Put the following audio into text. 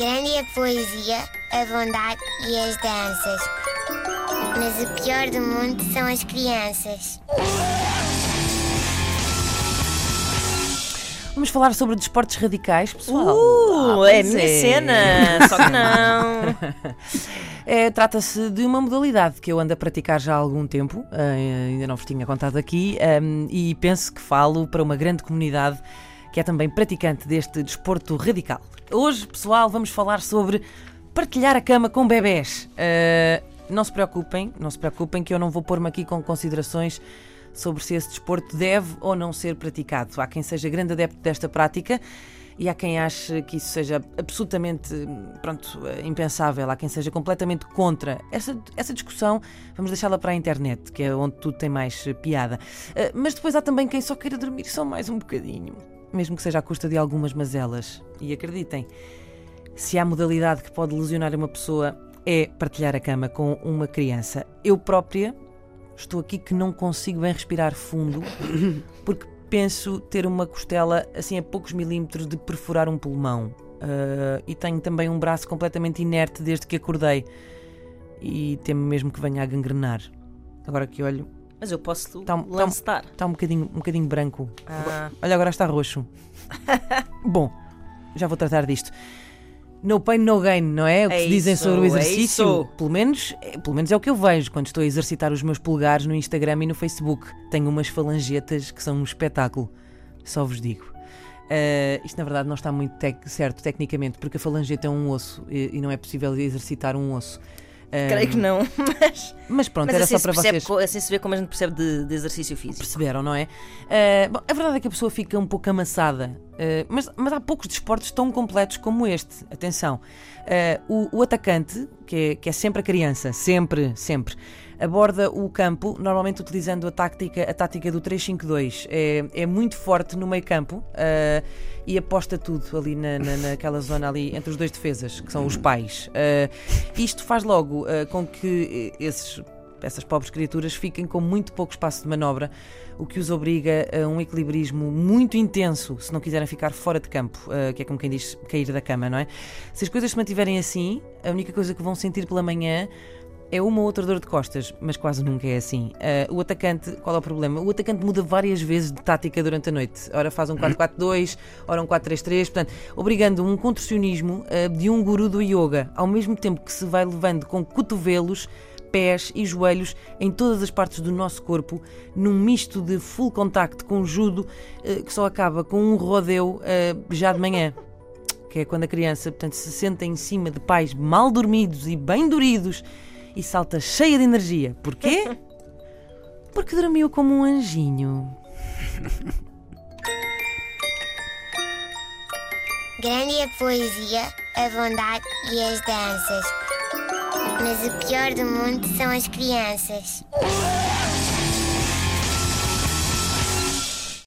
Grande é a poesia, a bondade e as danças. Mas o pior do mundo são as crianças. Vamos falar sobre desportos radicais, pessoal. Uh, Ah, é a minha cena, só que não. É, Trata-se de uma modalidade que eu ando a praticar já há algum tempo, eh, ainda não vos tinha contado aqui, ehm, e penso que falo para uma grande comunidade que é também praticante deste desporto radical. Hoje, pessoal, vamos falar sobre partilhar a cama com bebés. Eh, não se preocupem, não se preocupem que eu não vou pôr-me aqui com considerações sobre se esse desporto deve ou não ser praticado. Há quem seja grande adepto desta prática e há quem ache que isso seja absolutamente pronto, impensável, há quem seja completamente contra. Essa, essa discussão vamos deixá-la para a internet, que é onde tudo tem mais piada. Eh, Mas depois há também quem só queira dormir só mais um bocadinho, mesmo que seja à custa de algumas mazelas. E acreditem, se há modalidade que pode lesionar uma pessoa é partilhar a cama com uma criança. Eu própria estou aqui que não consigo bem respirar fundo porque penso ter uma costela assim a poucos milímetros de perfurar um pulmão. Ah, e tenho também um braço completamente inerte desde que acordei. E temo mesmo que venha a gangrenar. Agora que olho, Mas eu posso Tá um- tá lançar. está um bocadinho, um bocadinho branco. Ah, Olha, agora está roxo. Bom, já vou tratar disto. No pain, no gain, não é? O que É se dizem isso, sobre o é exercício. isso. Pelo, menos, é- pelo menos é o que eu vejo quando estou a exercitar os meus polegares no Instagram e no Facebook. Tenho umas falangetas que são um espetáculo. Só vos digo. Ah, isto na verdade não está muito tec- certo tecnicamente, porque a falangeta é um osso e, e não é possível exercitar um osso. Creio que não. Mas, Mas pronto, mas era assim, só para percebe vocês. assim se vê como a gente percebe de, de exercício físico. Perceberam, não é? Ah, bom, a verdade é que a pessoa fica um pouco amassada, ah, mas, mas há poucos desportos tão completos como este. Atenção, Ah, o, o atacante, que é, que é sempre a criança, sempre, sempre, aborda o campo, normalmente utilizando a tática, a tática do 3-5-2. É, é muito forte no meio campo ah, e aposta tudo ali na, na- naquela zona ali entre os dois defesas, que são os pais. Ah, isto faz logo ah, com que esses essas pobres criaturas fiquem com muito pouco espaço de manobra, o que os obriga a um equilibrismo muito intenso se não quiserem ficar fora de campo, que é como quem diz cair da cama, não é? Se as coisas se mantiverem assim, a única coisa que vão sentir pela manhã é uma ou outra dor de costas, mas quase nunca é assim. Eh, o atacante, qual é o problema? O atacante muda várias vezes de tática durante a noite. Ora faz um 4-4-2, ora um 4-3-3, portanto, obrigando um contorcionismo eh, de um guru do yoga, ao mesmo tempo que se vai levando com cotovelos pés e joelhos em todas as partes do nosso corpo, num misto de full contacto com judo eh, que só acaba com um rodeo eh, já de manhã. Que é quando a criança portanto, se senta em cima de pais mal dormidos e bem doridos e salta cheia de energia. Porquê? Porque dormiu como um anjinho. Grande é a poesia, a bondade e as danças. Mas o pior do mundo são as crianças.